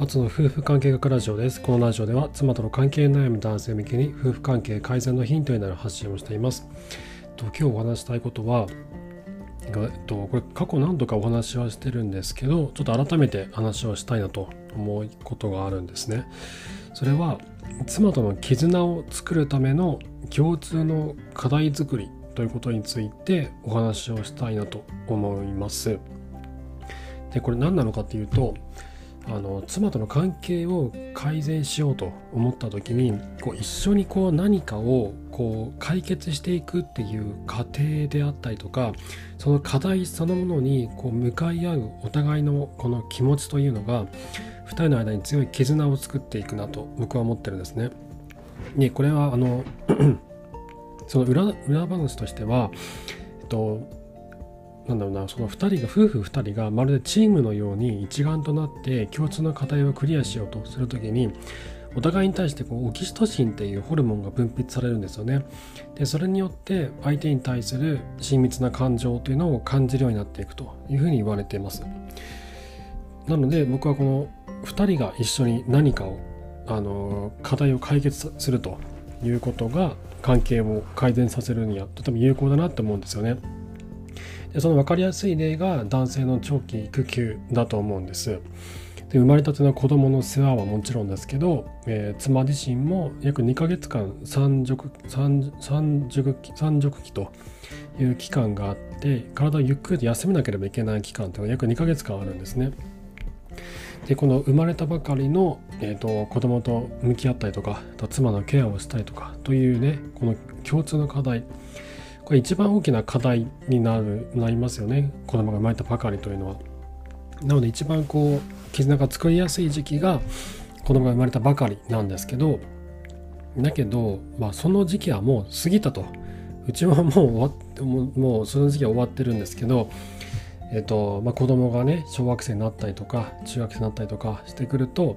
アツの夫婦関係学ラジオです。このラジオでは妻との関係悩む男性向けに夫婦関係改善のヒントになる発信をしています。と今日お話したいことは、えっと、これ過去何度かお話はしてるんですけど、ちょっと改めて話をしたいなと思うことがあるんですね。それは妻との絆を作るための共通の課題作りということについてお話をしたいなと思います。でこれ何なのかっていうとあの妻との関係を改善しようと思った時にこう一緒にこう何かをこう解決していくっていう過程であったりとかその課題そのものにこう向かい合うお互いのこの気持ちというのが2人の間に強い絆を作っていくなと僕は思ってるんですね。でこれはあの その裏裏話としては、えっと、なんだろうなその2人が夫婦2人がまるでチームのように一丸となって共通の課題をクリアしようとする時にお互いに対してこうオキシトシンっていうホルモンが分泌されるんですよね。でそれによって相手に対する親密な感情というのを感じるようになっていくというふうに言われています。なので僕はこの2人が一緒に何かをあの課題を解決するということが関係を改善させるにはとても有効だなって思うんですよね。でその分かりやすい例が男性の長期育休だと思うんです。で生まれたての子供の世話はもちろんですけど、えー、妻自身も約2ヶ月間産熟産産熟期産熟期という期間があって体をゆっくりと休めなければいけない期間というのが約2ヶ月間あるんですね。でこの生まれたばかりの、えーと、子供と向き合ったりとかと妻のケアをしたりとかというねこの共通の課題これ一番大きな課題になるなりますよね子供が生まれたばかりというのは。なので一番こう絆が作りやすい時期が子供が生まれたばかりなんですけどだけど、まあ、その時期はもう過ぎたとうちはもう終わってもうもうその時期は終わってるんですけど、えっとまあ、子供がね小学生になったりとか中学生になったりとかしてくると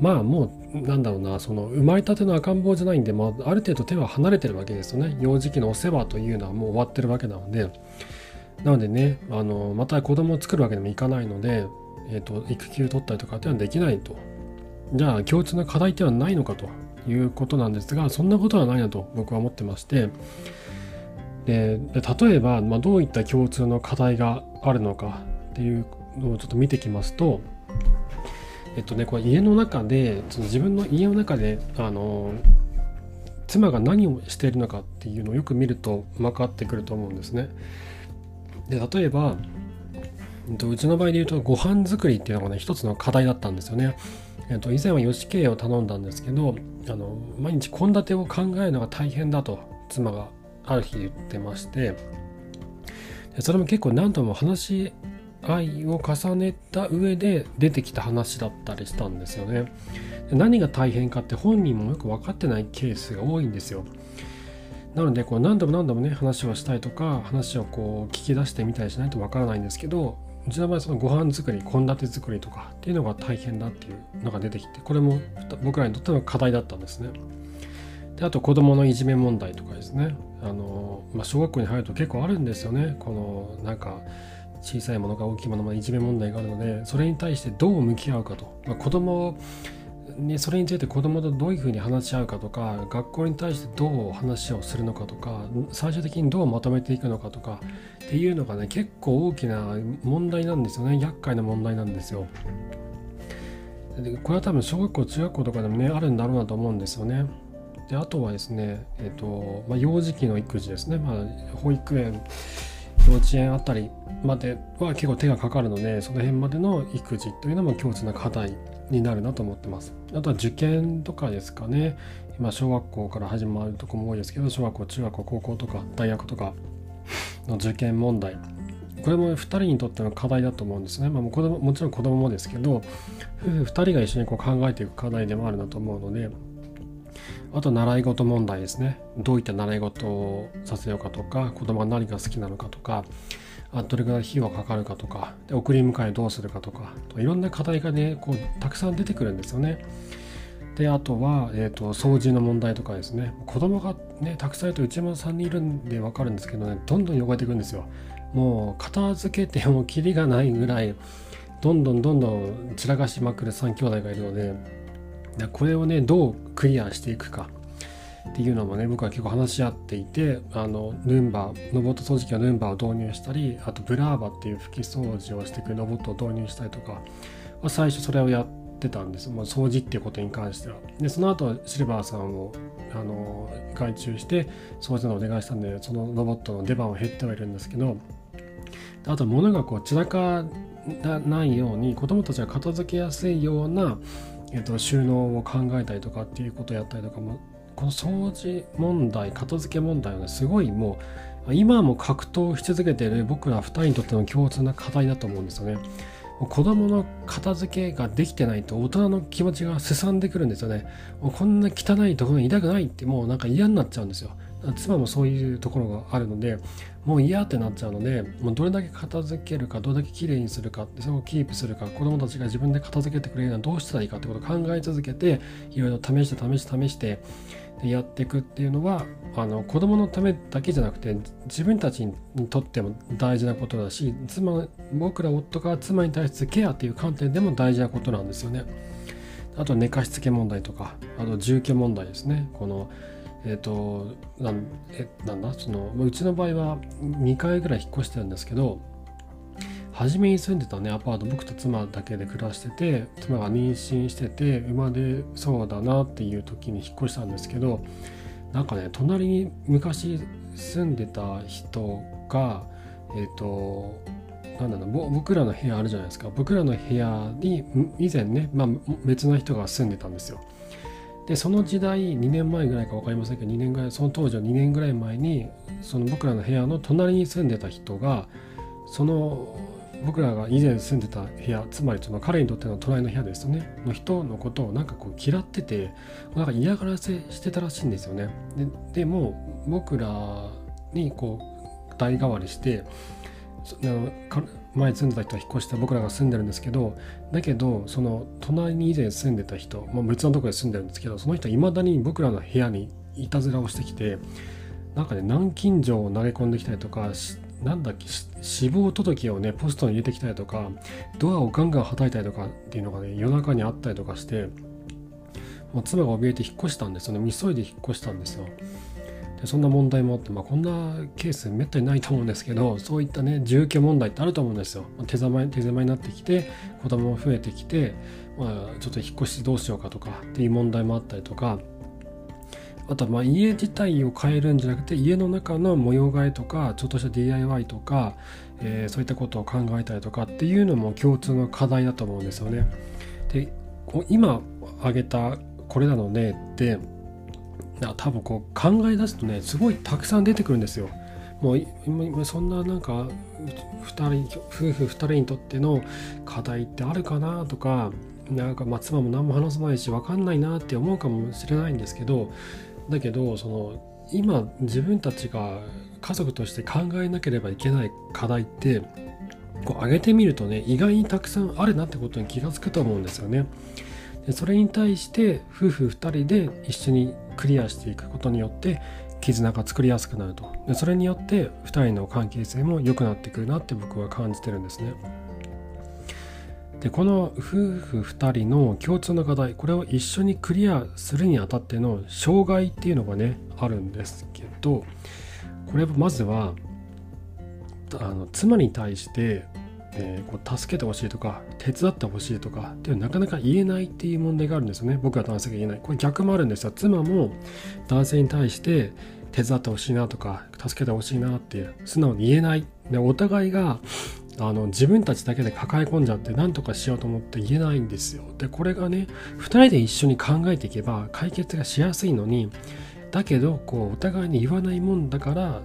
まあもうなんだろうなその生まれたての赤ん坊じゃないんで、まあ、ある程度手は離れてるわけですよね。幼児期のお世話というのはもう終わってるわけなので。なのでねあのまた子供を作るわけにもいかないので、えーと、育休取ったりとかっていうのはできないと。じゃあ共通の課題ってのはないのかということなんですがそんなことはないなと僕は思ってまして。で例えば、まあ、どういった共通の課題があるのかっていうのをちょっと見てきますとえっとねこれ家の中でその自分の家の中であの妻が何をしているのかっていうのをよく見ると分かってくると思うんですね。で例えばうちの場合で言うとご飯作りっていうのがね一つの課題だったんですよね。えっと、以前は吉系を頼んだんですけどあの毎日献立を考えるのが大変だと妻がある日言ってましてそれも結構何度も話愛を重ねた上で出てきた話だったりしたんですよね。何が大変かって本人もよく分かってないケースが多いんですよ。なのでこう何度も何度もね話をしたいとか話をこう聞き出してみたりしないと分からないんですけどうちの場合そのご飯作り献立作りとかっていうのが大変だっていうのが出てきてこれも僕らにとっての課題だったんですね。であと子供のいじめ問題とかですねあの、まあ、小学校に入ると結構あるんですよねこのなんか小さいものか大きいものまでいじめ問題があるのでそれに対してどう向き合うかと、まあ、子供にそれについて子供とどういうふうに話し合うかとか学校に対してどう話をするのかとか最終的にどうまとめていくのかとかっていうのがね結構大きな問題なんですよね厄介な問題なんですよ。でこれは多分小学校中学校とかでもねあるんだろうなと思うんですよね。であとはですね、えーとまあ、幼児期の育児ですね、まあ、保育園幼稚園あたりまでは結構手がかかるのでその辺までの育児というのも共通な課題になるなと思ってます。あとは受験とかですかね今小学校から始まるとこも多いですけど小学校中学校高校とか大学とかの受験問題これも2人にとっての課題だと思うんですね。まあ、も子供もちろん子供もですけど夫婦2人が一緒にこう考えていく課題でもあるなと思うのであと習い事問題ですね。どういった習い事をさせようかとか、子供が何が好きなのかとか、あどれぐらい費用がかかるかとか、で送り迎えどうするかとか、いろんな課題がね、こうたくさん出てくるんですよね。で、あとは、えーと、掃除の問題とかですね。子供がね、たくさんいるとうちも3人いるんで分かるんですけどね、どんどん汚れていくんですよ。もう片付けてもキリがないぐらいどんどんどんどん散らかしまくる3兄弟がいるのでこれをねどうクリアしていくかっていうのもね僕は結構話し合っていてあのルンバロボット掃除機はルンバを導入したりあとブラーバっていう拭き掃除をしてくるロボットを導入したりとか、ま、最初それをやってたんです、まあ、掃除っていうことに関しては。でその後シルバーさんをあの外注して掃除のお願いしたんでそのロボットの出番は減ってはいるんですけどあと物がこう散らかないように子どもたちが片付けやすいような、えっと、収納を考えたりとかっていうことをやったりとかもこの掃除問題片付け問題はねすごいもう今も格闘し続けている僕ら2人にとっての共通な課題だと思うんですよね。子供の片付けができてないと大人の気持ちがすさんでくるんですよね。こんな汚いところにいたくないってもうなんか嫌になっちゃうんですよ。妻もそういうところがあるのでもう嫌ってなっちゃうのでもうどれだけ片付けるかどれだけきれいにするかそれをキープするか子どもたちが自分で片付けてくれるのはどうしたらいいかってことを考え続けていろいろ試して試して試してやっていくっていうのはあの子供のためだけじゃなくて自分たちにとっても大事なことだし妻僕ら夫が妻に対するケアっていう観点でも大事なことなんですよね。あと寝かしつけ問題とかあと住居問題ですね。このえっ、ー、となんえなんだ？そのうちの場合は2回ぐらい引っ越してるんですけど初めに住んでたねアパート僕と妻だけで暮らしてて妻が妊娠してて生まれそうだなっていう時に引っ越したんですけどなんかね隣に昔住んでた人がえっ、ー、となんだろう僕らの部屋あるじゃないですか。僕らの部屋に以前ね、まあ、別の人が住んでたんですよ。でその時代2年前ぐらいか分かりませんけど2年ぐらいその当時は2年ぐらい前にその僕らの部屋の隣に住んでた人がその僕らが以前住んでた部屋つまりその彼にとっての隣の部屋ですよね。の人のことをなんかこう嫌っててなんか嫌がらせしてたらしいんですよね。ででも僕らにこう代替わりして前住んでた人は引っ越して僕らが住んでるんですけどだけどその隣に以前住んでた人、まあ、別のところで住んでるんですけどその人はいまだに僕らの部屋にいたずらをしてきてなんかね南京錠を投げ込んできたりとかしてなんだっけ死亡届をねポストに入れてきたりとかドアをガンガン叩いたりとかっていうのがね夜中にあったりとかしてもう妻が怯えて引っ越したんですよね。急いで引っ越したんですよ。でそんな問題もあって、まあ、こんなケースめったにないと思うんですけどそういったね住居問題ってあると思うんですよ。手狭手狭になってきて子供も増えてきて、まあ、ちょっと引っ越しどうしようかとかっていう問題もあったりとかあとはま家自体を変えるんじゃなくて家の中の模様替えとかちょっとした DIY とか、えー、そういったことを考えたりとかっていうのも共通の課題だと思うんですよね。で今挙げたこれらの例って多分こう考え出すとねすごいたくさん出てくるんですよ。もう今そんななんか2人夫婦2人にとっての課題ってあるかなとかなんかまあ妻も何も話さないし分かんないなって思うかもしれないんですけどだけどその今自分たちが家族として考えなければいけない課題ってこう上げてみるとね意外にたくさんあるなってことに気が付くと思うんですよね。でそれに対して夫婦2人で一緒にクリアしていくことによって絆が作りやすくなるとでそれによって2人の関係性も良くなってくるなって僕は感じてるんですね。でこの夫婦2人の共通の課題これを一緒にクリアするにあたっての障害っていうのがねあるんですけどこれまずはあの妻に対して、えー、こう助けてほしいとか手伝ってほしいとかっていうなかなか言えないっていう問題があるんですよね。僕は男性が言えない。これ逆もあるんですよ。妻も男性に対して手伝ってほしいなとか助けてほしいなって素直に言えない。でお互いがあの自分たちだけで抱え込んじゃって何とかしようと思って言えないんですよ。でこれがね2人で一緒に考えていけば解決がしやすいのにだけどこうお互いに言わないもんだから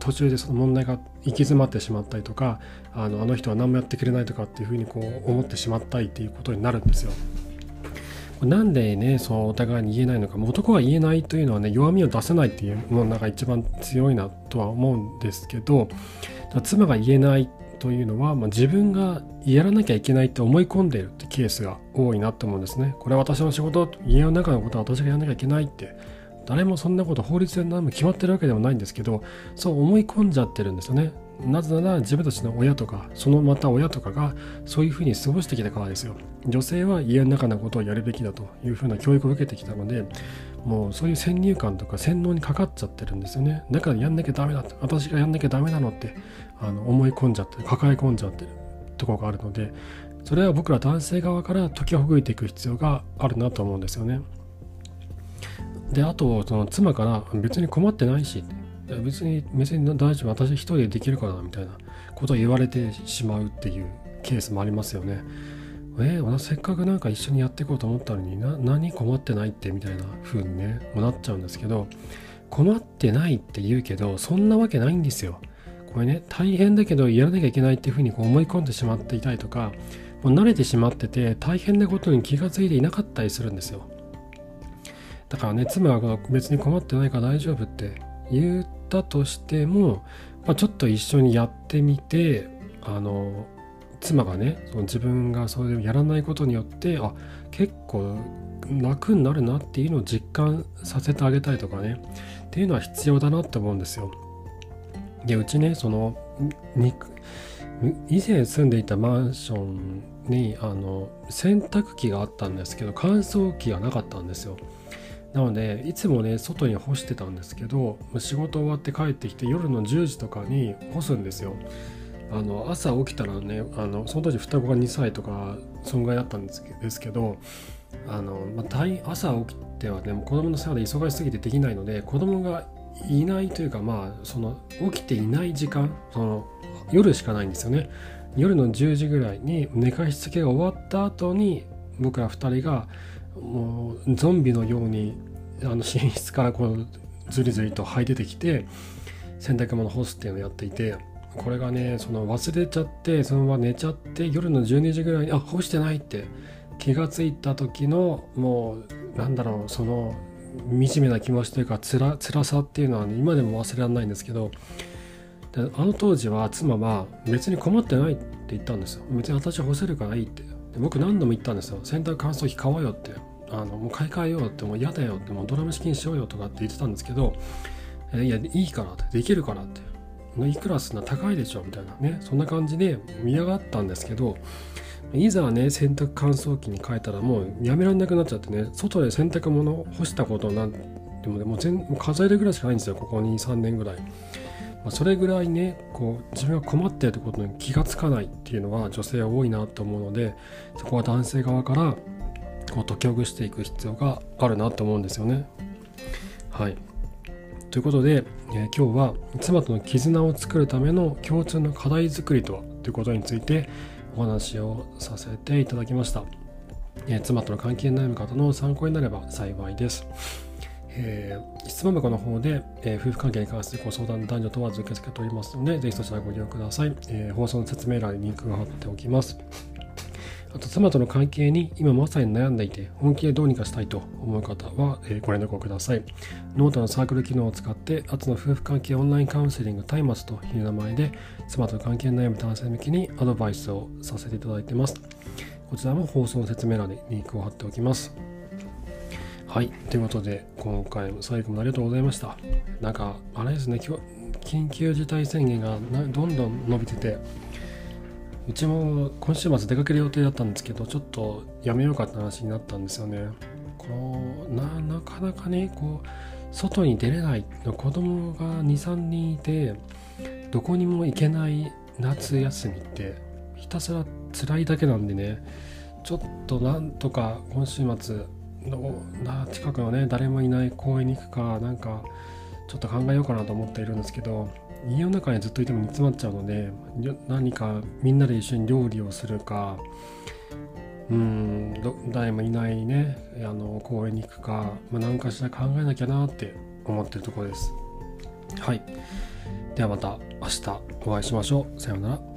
途中でその問題が行き詰まってしまったりとかあのあの人は何もやってくれないとかっていうふうにこう思ってしまったりっていうことになるんですよ。なんでね、そうお互いに言えないのか、男が言えないというのはね、弱みを出せないっていうものが一番強いなとは思うんですけど、妻が言えないというのは、まあ、自分がやらなきゃいけないって思い込んでいるってケースが多いなと思うんですね。これは私の仕事、家の中のことは私がやらなきゃいけないって、誰もそんなこと法律で何も決まってるわけではないんですけど、そう思い込んじゃってるんですよね。なぜなら自分たちの親とかそのまた親とかがそういうふうに過ごしてきたからですよ。女性は家の中のことをやるべきだというふうな教育を受けてきたのでもうそういう先入観とか洗脳にかかっちゃってるんですよね。だからやんなきゃダメだって私がやんなきゃダメなのってあの思い込んじゃって抱え込んじゃってるところがあるのでそれは僕ら男性側から解きほぐいていく必要があるなと思うんですよね。であとその妻から別に困ってないしいや別に別に大丈夫。私一人でできるからみたいなことを言われてしまうっていうケースもありますよね。えー、せっかくなんか一緒にやっていこうと思ったのにな何困ってないってみたいな風にねもなっちゃうんですけど困ってないって言うけどそんなわけないんですよ。これね大変だけどやらなきゃいけないっていう風にこう思い込んでしまっていたりとかもう慣れてしまってて大変なことに気が付いていなかったりするんですよ。だからね妻は別に困ってないから大丈夫って言ったとしても、まあ、ちょっと一緒にやってみてあの妻がねその自分がそれをやらないことによってあ結構楽になるなっていうのを実感させてあげたいとかねっていうのは必要だなって思うんですよ。でうちねその以前住んでいたマンションにあの洗濯機があったんですけど乾燥機がなかったんですよ。なのでいつもね外に干してたんですけど仕事終わって帰ってきて夜の10時とかに干すんですよ。あの朝起きたらねあのその当時双子が2歳とかそんぐらいだったんですけどあの、まあ、朝起きてはね子供の世話で忙しすぎてできないので子供がいないというかまあその起きていない時間その夜しかないんですよね夜の10時ぐらいに寝かしつけが終わった後に僕ら2人がもうゾンビのようにあの寝室からこうずりずりと這い出てきて洗濯物干すっていうのをやっていてこれがねその忘れちゃってそのまま寝ちゃって夜の12時ぐらいにあ干してないって気が付いた時のもうなんだろうその惨めな気持ちというかつら辛さっていうのは、ね、今でも忘れられないんですけどあの当時は妻は別に困ってないって言ったんですよ。別に私干せるからいいって。僕何度も言ったんですよ。洗濯乾燥機買おうよって。あのもう買い替えようって。もう嫌だよって。もうドラム式にしようよとかって言ってたんですけどいやいいからって。できるからって。いくらすんな高いでしょ。みたいな。ねそんな感じで見上がったんですけどいざね洗濯乾燥機に変えたらもうやめられなくなっちゃってね外で洗濯物干したことなんでもでも全数えるぐらいしかないんですよ。ここ23年ぐらい、まあ、それぐらいねこう自分が困っていることに気がつかないっていうのは女性は多いなと思うのでそこは男性側からこう解きほぐしていく必要があるなと思うんですよね。はい。ということで、えー、今日は妻との絆を作るための共通の課題作りとはということについてお話をさせていただきました、えー、妻との関係に悩む方の参考になれば幸いです、えー、質問箱の方で、えー、夫婦関係に関するご相談男女問わず受け付けておりますのでぜひそちらご利用ください、え放送の説明欄にリンクが貼っておきますあと妻との関係に今まさに悩んでいて本気でどうにかしたいと思う方は、えご連絡をください。ノートのサークル機能を使って後の夫婦関係オンラインカウンセリングタイマスという名前で妻との関係に悩む男性向きにアドバイスをさせていただいてます。こちらも放送の説明欄にリンクを貼っておきます。はい。ということで、今回も最後までありがとうございました。なんか、あれですね、今日、緊急事態宣言がどんどん伸びてて、うちも今週末出かける予定だったんですけどちょっとやめようかって話になったんですよねこのななかなかねこう外に出れない子供が23人いてどこにも行けない夏休みってひたすら辛いだけなんでねちょっとなんとか今週末の近くのね誰もいない公園に行くかなんかちょっと考えようかなと思っているんですけど家の中にずっといても煮詰まっちゃうので何かみんなで一緒に料理をするかうん誰もいないねあの公園に行くか、まあ、何かしら考えなきゃなって思ってるところです。はい。ではまた明日お会いしましょう。さようなら。